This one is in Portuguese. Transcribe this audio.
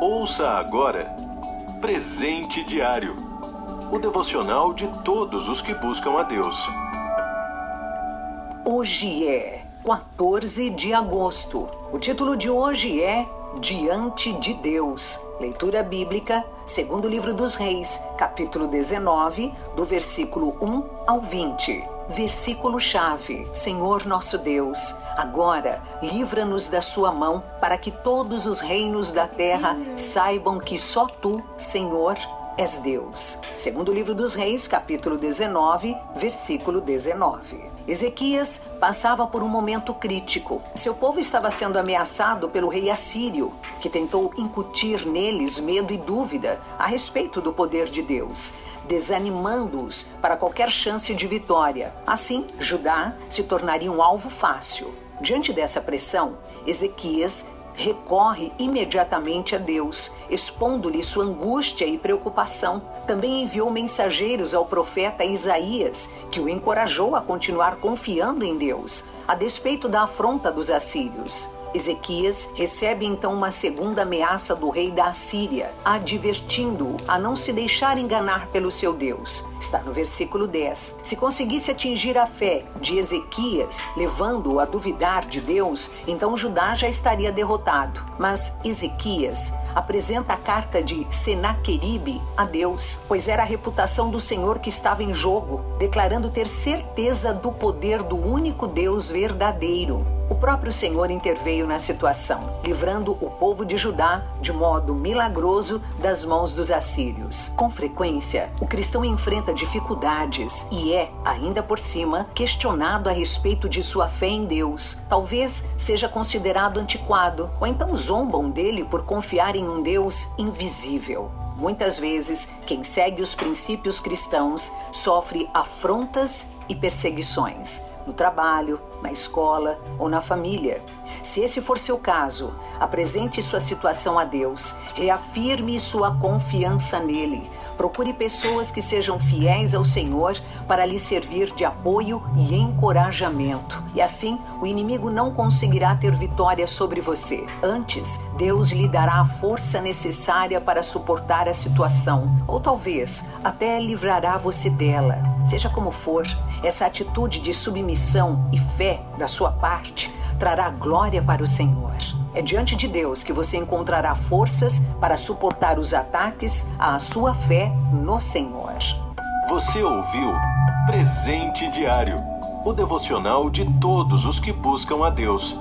Ouça agora Presente Diário o devocional de todos os que buscam a Deus. Hoje é 14 de agosto. O título de hoje é Diante de Deus. Leitura bíblica, segundo livro dos Reis, capítulo 19, do versículo 1 ao 20. Versículo chave: Senhor nosso Deus, agora livra-nos da sua mão, para que todos os reinos da terra saibam que só tu, Senhor, és Deus. Segundo o livro dos Reis, capítulo 19, versículo 19. Ezequias passava por um momento crítico. Seu povo estava sendo ameaçado pelo rei assírio, que tentou incutir neles medo e dúvida a respeito do poder de Deus, desanimando-os para qualquer chance de vitória. Assim, Judá se tornaria um alvo fácil. Diante dessa pressão, Ezequias recorre imediatamente a Deus, expondo-lhe sua angústia e preocupação. Também enviou mensageiros ao profeta Isaías, que o encorajou a continuar confiando em Deus, a despeito da afronta dos assírios. Ezequias recebe então uma segunda ameaça do rei da Assíria, advertindo-o a não se deixar enganar pelo seu Deus. Está no versículo 10. Se conseguisse atingir a fé de Ezequias, levando-o a duvidar de Deus, então Judá já estaria derrotado. Mas Ezequias apresenta a carta de Senaqueribe a Deus, pois era a reputação do Senhor que estava em jogo, declarando ter certeza do poder do único Deus verdadeiro. O próprio Senhor interveio na situação, livrando o povo de Judá de modo milagroso das mãos dos assírios. Com frequência, o cristão enfrenta dificuldades e é, ainda por cima, questionado a respeito de sua fé em Deus. Talvez seja considerado antiquado, ou então zombam dele por confiar em um Deus invisível. Muitas vezes, quem segue os princípios cristãos sofre afrontas e perseguições no trabalho, na escola ou na família. Se esse for seu caso, apresente sua situação a Deus, reafirme sua confiança nele. Procure pessoas que sejam fiéis ao Senhor para lhe servir de apoio e encorajamento. E assim, o inimigo não conseguirá ter vitória sobre você. Antes, Deus lhe dará a força necessária para suportar a situação, ou talvez até livrará você dela. Seja como for, essa atitude de submissão e fé da sua parte trará glória para o Senhor. É diante de Deus que você encontrará forças para suportar os ataques à sua fé no Senhor. Você ouviu Presente Diário o devocional de todos os que buscam a Deus.